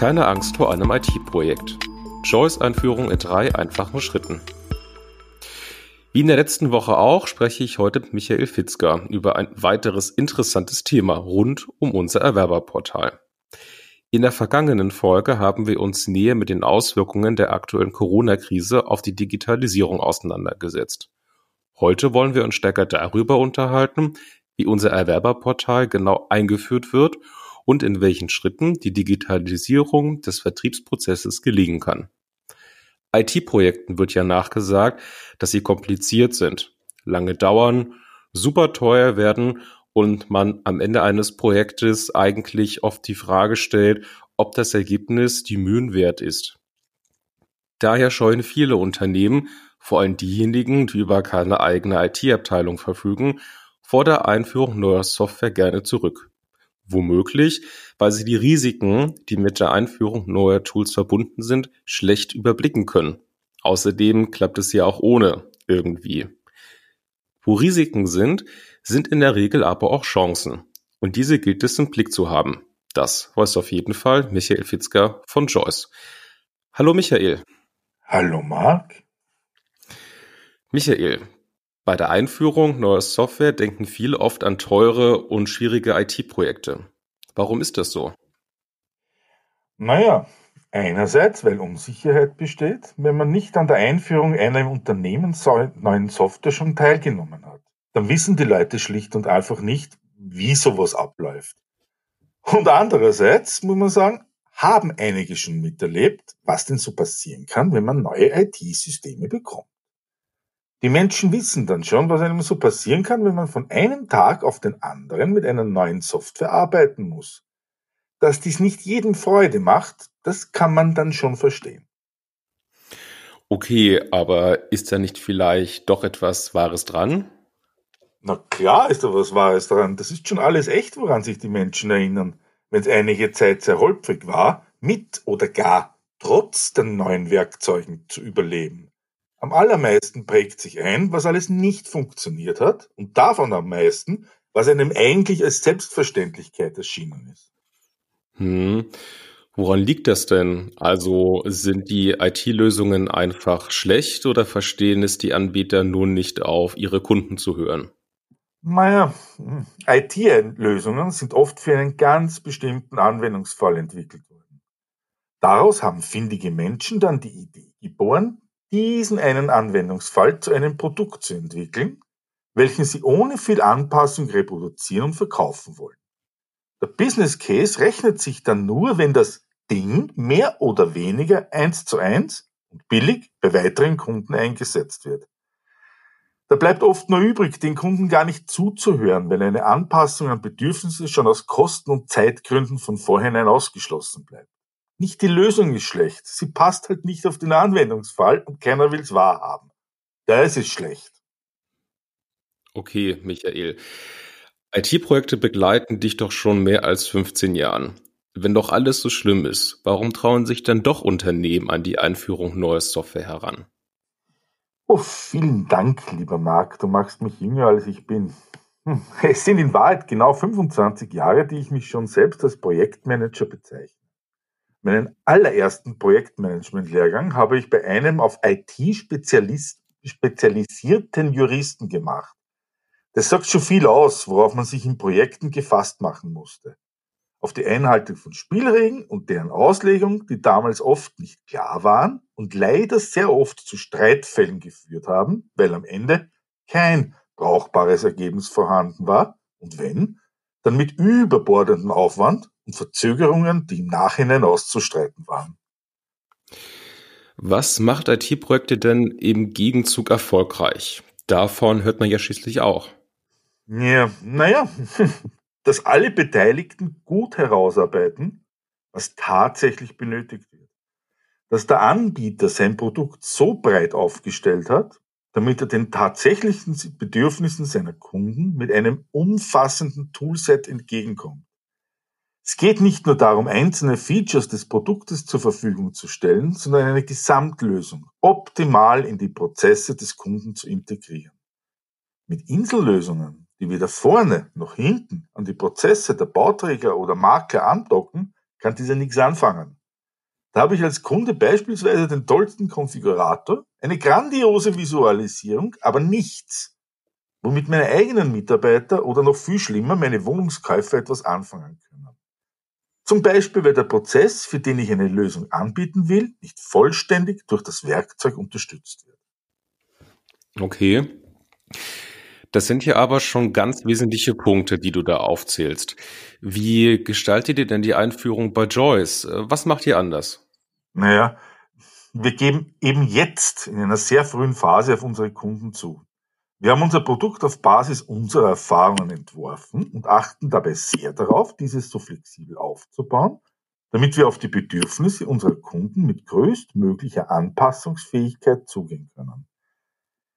Keine Angst vor einem IT-Projekt. Joyce-Einführung in drei einfachen Schritten. Wie in der letzten Woche auch, spreche ich heute mit Michael Fitzger über ein weiteres interessantes Thema rund um unser Erwerberportal. In der vergangenen Folge haben wir uns näher mit den Auswirkungen der aktuellen Corona-Krise auf die Digitalisierung auseinandergesetzt. Heute wollen wir uns stärker darüber unterhalten, wie unser Erwerberportal genau eingeführt wird und in welchen Schritten die Digitalisierung des Vertriebsprozesses gelingen kann. IT-Projekten wird ja nachgesagt, dass sie kompliziert sind, lange dauern, super teuer werden und man am Ende eines Projektes eigentlich oft die Frage stellt, ob das Ergebnis die Mühen wert ist. Daher scheuen viele Unternehmen, vor allem diejenigen, die über keine eigene IT-Abteilung verfügen, vor der Einführung neuer Software gerne zurück. Womöglich, weil sie die Risiken, die mit der Einführung neuer Tools verbunden sind, schlecht überblicken können. Außerdem klappt es ja auch ohne irgendwie. Wo Risiken sind, sind in der Regel aber auch Chancen. Und diese gilt es im Blick zu haben. Das weiß auf jeden Fall Michael Fitzger von Joyce. Hallo Michael. Hallo Marc. Michael, bei der Einführung neuer Software denken viele oft an teure und schwierige IT-Projekte. Warum ist das so? Naja, einerseits, weil Unsicherheit besteht, wenn man nicht an der Einführung einer im Unternehmen neuen Software schon teilgenommen hat. Dann wissen die Leute schlicht und einfach nicht, wie sowas abläuft. Und andererseits muss man sagen, haben einige schon miterlebt, was denn so passieren kann, wenn man neue IT-Systeme bekommt. Die Menschen wissen dann schon, was einem so passieren kann, wenn man von einem Tag auf den anderen mit einer neuen Software arbeiten muss. Dass dies nicht jedem Freude macht, das kann man dann schon verstehen. Okay, aber ist da nicht vielleicht doch etwas Wahres dran? Na klar ist da was Wahres dran. Das ist schon alles echt, woran sich die Menschen erinnern, wenn es einige Zeit sehr holprig war, mit oder gar trotz den neuen Werkzeugen zu überleben. Am allermeisten prägt sich ein, was alles nicht funktioniert hat und davon am meisten, was einem eigentlich als Selbstverständlichkeit erschienen ist. Hm. Woran liegt das denn? Also sind die IT-Lösungen einfach schlecht oder verstehen es die Anbieter nun nicht auf, ihre Kunden zu hören? Naja, IT-Lösungen sind oft für einen ganz bestimmten Anwendungsfall entwickelt worden. Daraus haben findige Menschen dann die Idee geboren, diesen einen Anwendungsfall zu einem Produkt zu entwickeln, welchen Sie ohne viel Anpassung reproduzieren und verkaufen wollen. Der Business Case rechnet sich dann nur, wenn das Ding mehr oder weniger eins zu eins und billig bei weiteren Kunden eingesetzt wird. Da bleibt oft nur übrig, den Kunden gar nicht zuzuhören, weil eine Anpassung an Bedürfnisse schon aus Kosten- und Zeitgründen von vorhinein ausgeschlossen bleibt. Nicht die Lösung ist schlecht. Sie passt halt nicht auf den Anwendungsfall und keiner will es wahrhaben. Da ist es schlecht. Okay, Michael. IT-Projekte begleiten dich doch schon mehr als 15 Jahren. Wenn doch alles so schlimm ist, warum trauen sich dann doch Unternehmen an die Einführung neuer Software heran? Oh, vielen Dank, lieber Marc. Du machst mich jünger, als ich bin. Hm, es sind in Wahrheit genau 25 Jahre, die ich mich schon selbst als Projektmanager bezeichne. Meinen allerersten Projektmanagement-Lehrgang habe ich bei einem auf IT spezialisierten Juristen gemacht. Das sagt schon viel aus, worauf man sich in Projekten gefasst machen musste. Auf die Einhaltung von Spielregeln und deren Auslegung, die damals oft nicht klar waren und leider sehr oft zu Streitfällen geführt haben, weil am Ende kein brauchbares Ergebnis vorhanden war und wenn, dann mit überbordendem Aufwand und Verzögerungen, die im Nachhinein auszustreiten waren. Was macht IT-Projekte denn im Gegenzug erfolgreich? Davon hört man ja schließlich auch. Ja, naja, dass alle Beteiligten gut herausarbeiten, was tatsächlich benötigt wird. Dass der Anbieter sein Produkt so breit aufgestellt hat, damit er den tatsächlichen Bedürfnissen seiner Kunden mit einem umfassenden Toolset entgegenkommt. Es geht nicht nur darum, einzelne Features des Produktes zur Verfügung zu stellen, sondern eine Gesamtlösung optimal in die Prozesse des Kunden zu integrieren. Mit Insellösungen, die weder vorne noch hinten an die Prozesse der Bauträger oder Makler andocken, kann dieser nichts anfangen. Da habe ich als Kunde beispielsweise den tollsten Konfigurator, eine grandiose Visualisierung, aber nichts, womit meine eigenen Mitarbeiter oder noch viel schlimmer meine Wohnungskäufer etwas anfangen können. Zum Beispiel, weil der Prozess, für den ich eine Lösung anbieten will, nicht vollständig durch das Werkzeug unterstützt wird. Okay. Das sind ja aber schon ganz wesentliche Punkte, die du da aufzählst. Wie gestaltet ihr denn die Einführung bei Joyce? Was macht ihr anders? Naja, wir geben eben jetzt in einer sehr frühen Phase auf unsere Kunden zu. Wir haben unser Produkt auf Basis unserer Erfahrungen entworfen und achten dabei sehr darauf, dieses so flexibel aufzubauen, damit wir auf die Bedürfnisse unserer Kunden mit größtmöglicher Anpassungsfähigkeit zugehen können.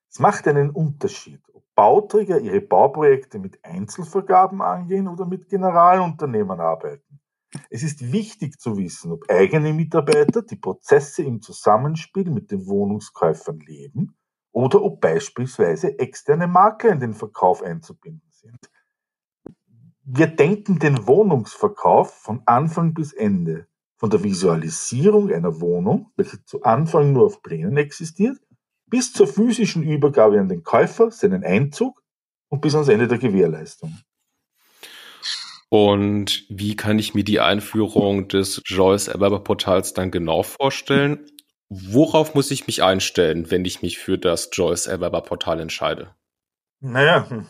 Es macht einen Unterschied, ob Bauträger ihre Bauprojekte mit Einzelvergaben angehen oder mit Generalunternehmen arbeiten. Es ist wichtig zu wissen, ob eigene Mitarbeiter die Prozesse im Zusammenspiel mit den Wohnungskäufern leben oder ob beispielsweise externe Makler in den Verkauf einzubinden sind. Wir denken den Wohnungsverkauf von Anfang bis Ende, von der Visualisierung einer Wohnung, welche zu Anfang nur auf Plänen existiert, bis zur physischen Übergabe an den Käufer, seinen Einzug und bis ans Ende der Gewährleistung. Und wie kann ich mir die Einführung des Joyce Erwerberportals dann genau vorstellen? Worauf muss ich mich einstellen, wenn ich mich für das Joyce Erwerberportal entscheide? Naja, hm.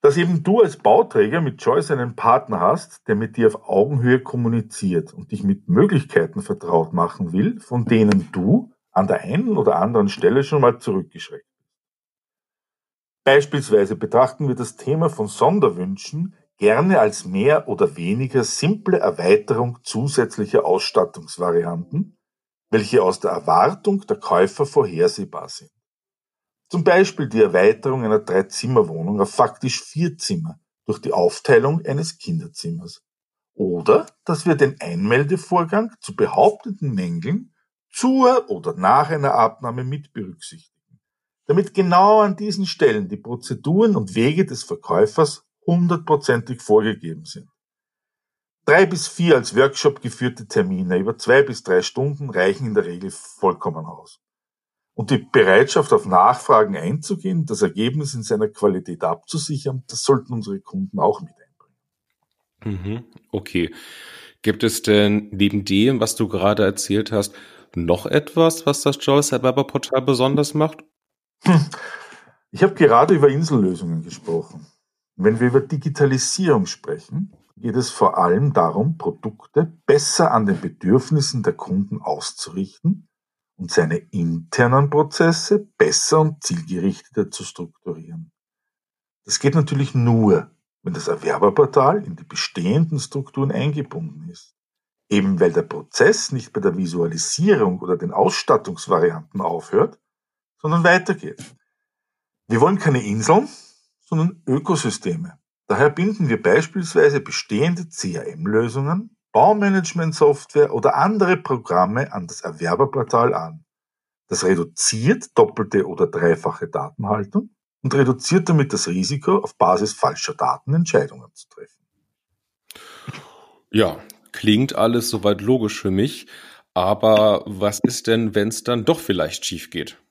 dass eben du als Bauträger mit Joyce einen Partner hast, der mit dir auf Augenhöhe kommuniziert und dich mit Möglichkeiten vertraut machen will, von denen du an der einen oder anderen Stelle schon mal zurückgeschreckt. Beispielsweise betrachten wir das Thema von Sonderwünschen gerne als mehr oder weniger simple Erweiterung zusätzlicher Ausstattungsvarianten, welche aus der Erwartung der Käufer vorhersehbar sind. Zum Beispiel die Erweiterung einer Dreizimmerwohnung auf faktisch vier Zimmer durch die Aufteilung eines Kinderzimmers. Oder dass wir den Einmeldevorgang zu behaupteten Mängeln zur oder nach einer Abnahme mit berücksichtigen, damit genau an diesen Stellen die Prozeduren und Wege des Verkäufers hundertprozentig vorgegeben sind. Drei bis vier als Workshop geführte Termine über zwei bis drei Stunden reichen in der Regel vollkommen aus. Und die Bereitschaft auf Nachfragen einzugehen, das Ergebnis in seiner Qualität abzusichern, das sollten unsere Kunden auch mit einbringen. Mhm, okay. Gibt es denn neben dem, was du gerade erzählt hast, noch etwas, was das Joyce Erwerber Portal besonders macht? Ich habe gerade über Insellösungen gesprochen. Wenn wir über Digitalisierung sprechen, geht es vor allem darum, Produkte besser an den Bedürfnissen der Kunden auszurichten und seine internen Prozesse besser und zielgerichteter zu strukturieren. Das geht natürlich nur, wenn das Erwerberportal in die bestehenden Strukturen eingebunden ist. Eben weil der Prozess nicht bei der Visualisierung oder den Ausstattungsvarianten aufhört, sondern weitergeht. Wir wollen keine Inseln, sondern Ökosysteme. Daher binden wir beispielsweise bestehende CRM-Lösungen, Baumanagement-Software oder andere Programme an das Erwerberportal an. Das reduziert doppelte oder dreifache Datenhaltung und reduziert damit das Risiko, auf Basis falscher Daten Entscheidungen zu treffen. Ja, Klingt alles soweit logisch für mich. Aber was ist denn, wenn es dann doch vielleicht schief geht?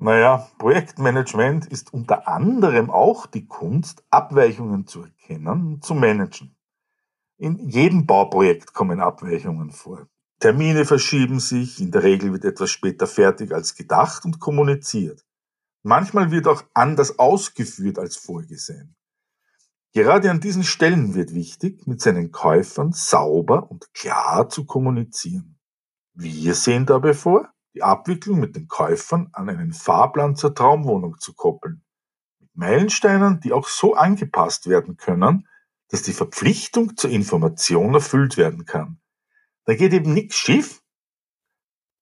Naja, Projektmanagement ist unter anderem auch die Kunst, Abweichungen zu erkennen und zu managen. In jedem Bauprojekt kommen Abweichungen vor. Termine verschieben sich, in der Regel wird etwas später fertig als gedacht und kommuniziert. Manchmal wird auch anders ausgeführt als vorgesehen. Gerade an diesen Stellen wird wichtig, mit seinen Käufern sauber und klar zu kommunizieren. Wir sehen dabei vor, die Abwicklung mit den Käufern an einen Fahrplan zur Traumwohnung zu koppeln. Mit Meilensteinen, die auch so angepasst werden können, dass die Verpflichtung zur Information erfüllt werden kann. Da geht eben nichts schief,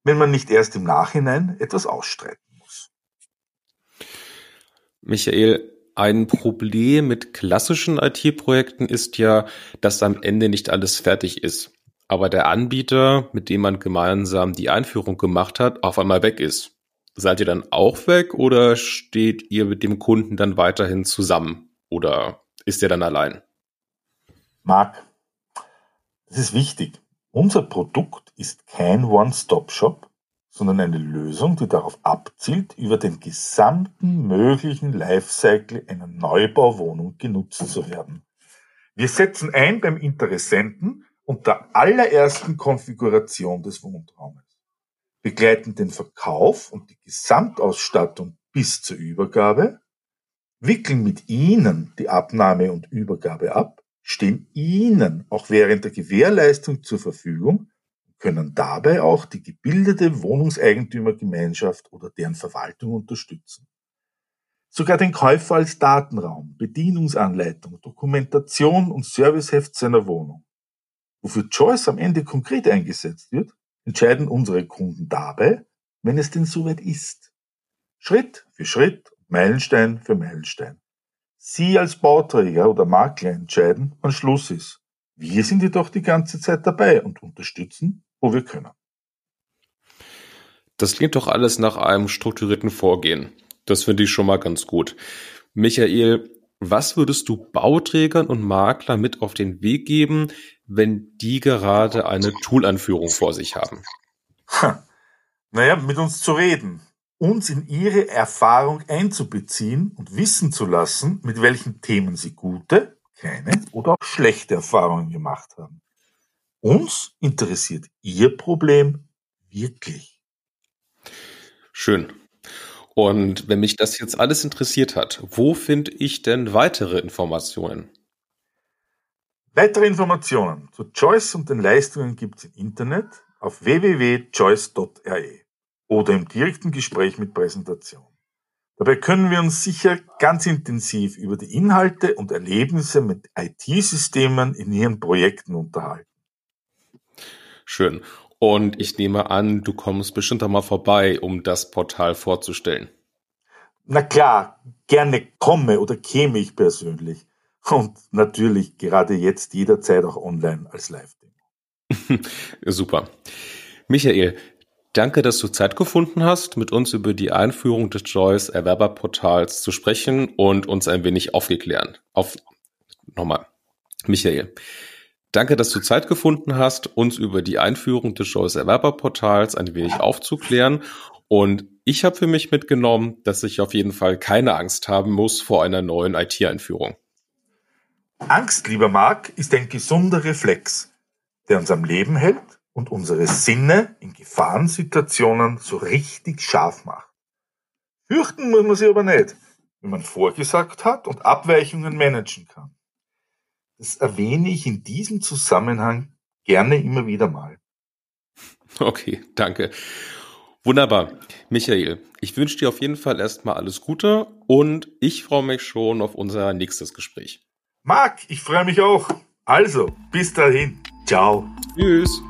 wenn man nicht erst im Nachhinein etwas ausstreiten muss. Michael, ein Problem mit klassischen IT-Projekten ist ja, dass am Ende nicht alles fertig ist. Aber der Anbieter, mit dem man gemeinsam die Einführung gemacht hat, auf einmal weg ist. Seid ihr dann auch weg oder steht ihr mit dem Kunden dann weiterhin zusammen? Oder ist er dann allein? Marc, das ist wichtig. Unser Produkt ist kein One-Stop-Shop, sondern eine Lösung, die darauf abzielt, über den gesamten möglichen Lifecycle einer Neubauwohnung genutzt zu werden. Wir setzen ein beim Interessenten und der allerersten Konfiguration des Wohnraumes, begleiten den Verkauf und die Gesamtausstattung bis zur Übergabe, wickeln mit Ihnen die Abnahme und Übergabe ab, stehen Ihnen auch während der Gewährleistung zur Verfügung und können dabei auch die gebildete Wohnungseigentümergemeinschaft oder deren Verwaltung unterstützen. Sogar den Käufer als Datenraum, Bedienungsanleitung, Dokumentation und Serviceheft seiner Wohnung. Wofür Choice am Ende konkret eingesetzt wird, entscheiden unsere Kunden dabei, wenn es denn soweit ist. Schritt für Schritt, Meilenstein für Meilenstein. Sie als Bauträger oder Makler entscheiden, wann Schluss ist. Wir sind jedoch die ganze Zeit dabei und unterstützen, wo wir können. Das klingt doch alles nach einem strukturierten Vorgehen. Das finde ich schon mal ganz gut. Michael, was würdest du Bauträgern und Maklern mit auf den Weg geben, wenn die gerade eine Toolanführung vor sich haben? Ha. Naja, mit uns zu reden, uns in ihre Erfahrung einzubeziehen und wissen zu lassen, mit welchen Themen sie gute, keine oder auch schlechte Erfahrungen gemacht haben. Uns interessiert ihr Problem wirklich. Schön. Und wenn mich das jetzt alles interessiert hat, wo finde ich denn weitere Informationen? Weitere Informationen zu Choice und den Leistungen gibt es im Internet auf www.choice.re oder im direkten Gespräch mit Präsentation. Dabei können wir uns sicher ganz intensiv über die Inhalte und Erlebnisse mit IT-Systemen in Ihren Projekten unterhalten. Schön. Und ich nehme an, du kommst bestimmt einmal vorbei, um das Portal vorzustellen. Na klar, gerne komme oder käme ich persönlich. Und natürlich gerade jetzt jederzeit auch online als Live-Demo. Super. Michael, danke, dass du Zeit gefunden hast, mit uns über die Einführung des Joyce Erwerberportals zu sprechen und uns ein wenig aufgeklären. Auf, nochmal. Michael, Danke, dass du Zeit gefunden hast, uns über die Einführung des Joyce Erwerberportals ein wenig aufzuklären. Und ich habe für mich mitgenommen, dass ich auf jeden Fall keine Angst haben muss vor einer neuen IT-Einführung. Angst, lieber Marc, ist ein gesunder Reflex, der uns am Leben hält und unsere Sinne in Gefahrensituationen so richtig scharf macht. Fürchten muss man sie aber nicht, wenn man vorgesagt hat und Abweichungen managen kann. Das erwähne ich in diesem Zusammenhang gerne immer wieder mal. Okay, danke. Wunderbar. Michael, ich wünsche dir auf jeden Fall erstmal alles Gute und ich freue mich schon auf unser nächstes Gespräch. Marc, ich freue mich auch. Also, bis dahin. Ciao. Tschüss.